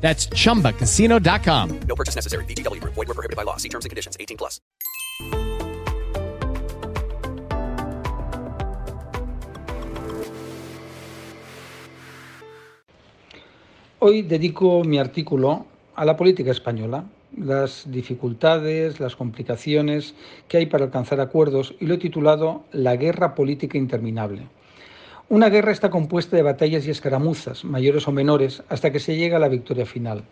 That's chumbacasino.com. No purchase necessary. VGW Group. Void were prohibited by law. See terms and conditions. 18 plus. Hoy dedico mi artículo a la política española, las dificultades, las complicaciones que hay para alcanzar acuerdos y lo he titulado La guerra política interminable. Una guerra está compuesta de batallas y escaramuzas, mayores o menores, hasta que se llega a la victoria final.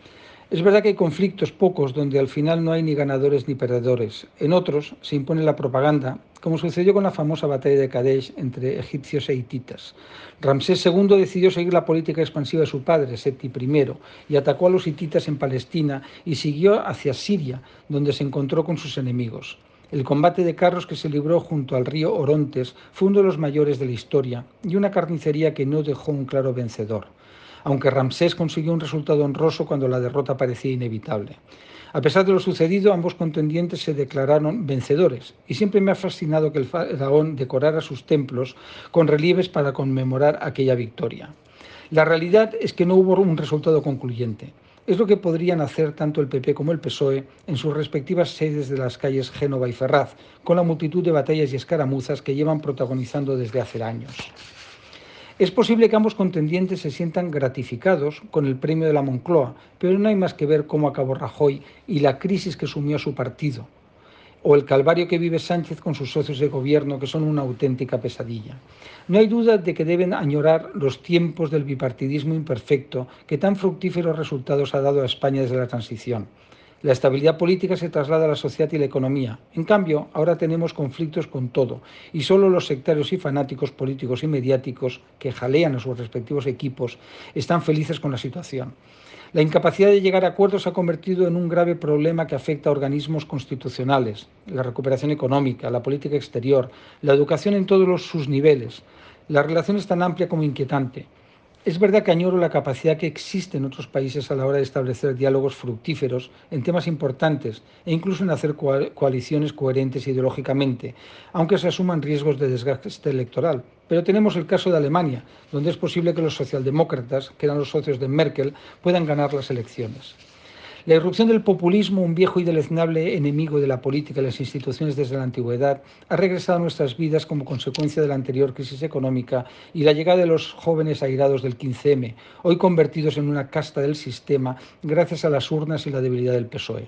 Es verdad que hay conflictos pocos donde al final no hay ni ganadores ni perdedores. En otros se impone la propaganda, como sucedió con la famosa batalla de Kadesh entre egipcios e hititas. Ramsés II decidió seguir la política expansiva de su padre, Seti I, y atacó a los hititas en Palestina y siguió hacia Siria, donde se encontró con sus enemigos. El combate de carros que se libró junto al río Orontes fue uno de los mayores de la historia y una carnicería que no dejó un claro vencedor aunque Ramsés consiguió un resultado honroso cuando la derrota parecía inevitable. A pesar de lo sucedido, ambos contendientes se declararon vencedores y siempre me ha fascinado que el faraón decorara sus templos con relieves para conmemorar aquella victoria. La realidad es que no hubo un resultado concluyente. Es lo que podrían hacer tanto el PP como el PSOE en sus respectivas sedes de las calles Génova y Ferraz, con la multitud de batallas y escaramuzas que llevan protagonizando desde hace años. Es posible que ambos contendientes se sientan gratificados con el premio de la Moncloa, pero no hay más que ver cómo acabó Rajoy y la crisis que sumió su partido, o el calvario que vive Sánchez con sus socios de gobierno, que son una auténtica pesadilla. No hay duda de que deben añorar los tiempos del bipartidismo imperfecto que tan fructíferos resultados ha dado a España desde la transición. La estabilidad política se traslada a la sociedad y la economía. En cambio, ahora tenemos conflictos con todo y solo los sectarios y fanáticos políticos y mediáticos que jalean a sus respectivos equipos están felices con la situación. La incapacidad de llegar a acuerdos se ha convertido en un grave problema que afecta a organismos constitucionales, la recuperación económica, la política exterior, la educación en todos sus niveles. La relación es tan amplia como inquietante. Es verdad que añoro la capacidad que existe en otros países a la hora de establecer diálogos fructíferos en temas importantes e incluso en hacer coaliciones coherentes ideológicamente, aunque se asuman riesgos de desgaste electoral. Pero tenemos el caso de Alemania, donde es posible que los socialdemócratas, que eran los socios de Merkel, puedan ganar las elecciones. La irrupción del populismo, un viejo y deleznable enemigo de la política y las instituciones desde la antigüedad, ha regresado a nuestras vidas como consecuencia de la anterior crisis económica y la llegada de los jóvenes airados del 15M, hoy convertidos en una casta del sistema gracias a las urnas y la debilidad del PSOE.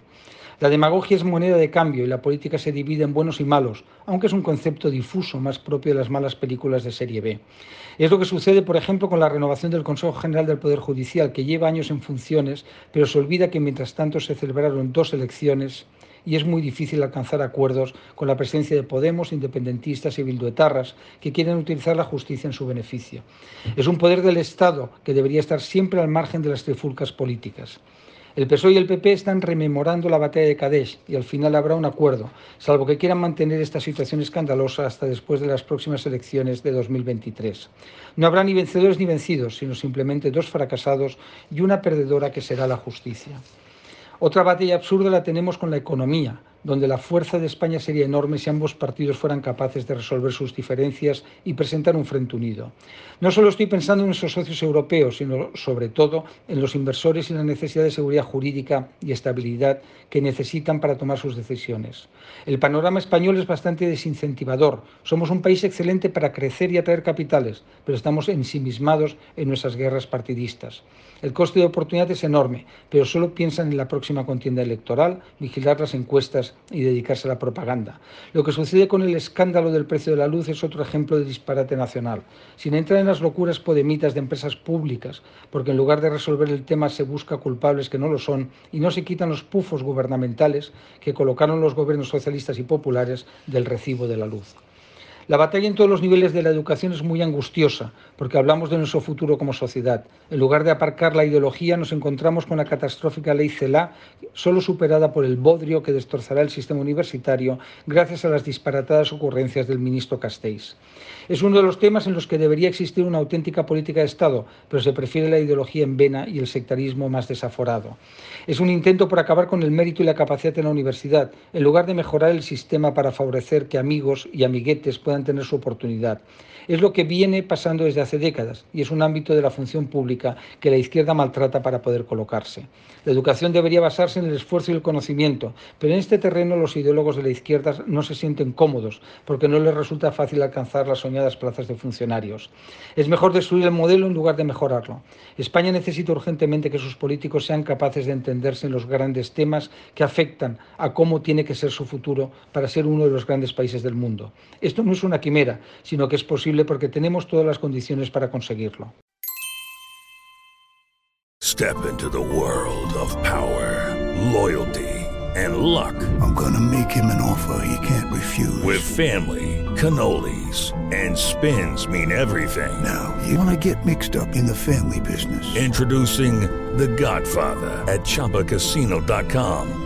La demagogia es moneda de cambio y la política se divide en buenos y malos, aunque es un concepto difuso más propio de las malas películas de serie B. Es lo que sucede, por ejemplo, con la renovación del Consejo General del Poder Judicial, que lleva años en funciones, pero se olvida que mientras tanto se celebraron dos elecciones y es muy difícil alcanzar acuerdos con la presencia de Podemos, independentistas y bilduetarras que quieren utilizar la justicia en su beneficio. Es un poder del Estado que debería estar siempre al margen de las trifulcas políticas. El PSOE y el PP están rememorando la batalla de Kadesh y al final habrá un acuerdo, salvo que quieran mantener esta situación escandalosa hasta después de las próximas elecciones de 2023. No habrá ni vencedores ni vencidos, sino simplemente dos fracasados y una perdedora que será la justicia. Otra batalla absurda la tenemos con la economía, donde la fuerza de España sería enorme si ambos partidos fueran capaces de resolver sus diferencias y presentar un frente unido. No solo estoy pensando en esos socios europeos, sino sobre todo en los inversores y la necesidad de seguridad jurídica y estabilidad que necesitan para tomar sus decisiones. El panorama español es bastante desincentivador. Somos un país excelente para crecer y atraer capitales, pero estamos ensimismados en nuestras guerras partidistas. El coste de oportunidad es enorme, pero solo piensan en la próxima contienda electoral, vigilar las encuestas y dedicarse a la propaganda. Lo que sucede con el escándalo del precio de la luz es otro ejemplo de disparate nacional. Sin entrar en las locuras podemitas de empresas públicas, porque en lugar de resolver el tema se busca culpables que no lo son y no se quitan los pufos gubernamentales que colocaron los gobiernos socialistas y populares del recibo de la luz. La batalla en todos los niveles de la educación es muy angustiosa, porque hablamos de nuestro futuro como sociedad. En lugar de aparcar la ideología, nos encontramos con la catastrófica ley CELA, solo superada por el bodrio que destrozará el sistema universitario gracias a las disparatadas ocurrencias del ministro Castells. Es uno de los temas en los que debería existir una auténtica política de Estado, pero se prefiere la ideología en vena y el sectarismo más desaforado. Es un intento por acabar con el mérito y la capacidad en la universidad, en lugar de mejorar el sistema para favorecer que amigos y amiguetes puedan tener su oportunidad. Es lo que viene pasando desde hace décadas y es un ámbito de la función pública que la izquierda maltrata para poder colocarse. La educación debería basarse en el esfuerzo y el conocimiento, pero en este terreno los ideólogos de la izquierda no se sienten cómodos porque no les resulta fácil alcanzar las soñadas plazas de funcionarios. Es mejor destruir el modelo en lugar de mejorarlo. España necesita urgentemente que sus políticos sean capaces de entenderse en los grandes temas que afectan a cómo tiene que ser su futuro para ser uno de los grandes países del mundo. Esto no es una quimera, sino que es posible porque tenemos todas las condiciones para conseguirlo. Step into the world of power, loyalty and luck. I'm gonna make him an offer he can't refuse. With family, cannolis and spins mean everything. Now, you wanna get mixed up in the family business. Introducing The Godfather at chapacasino.com.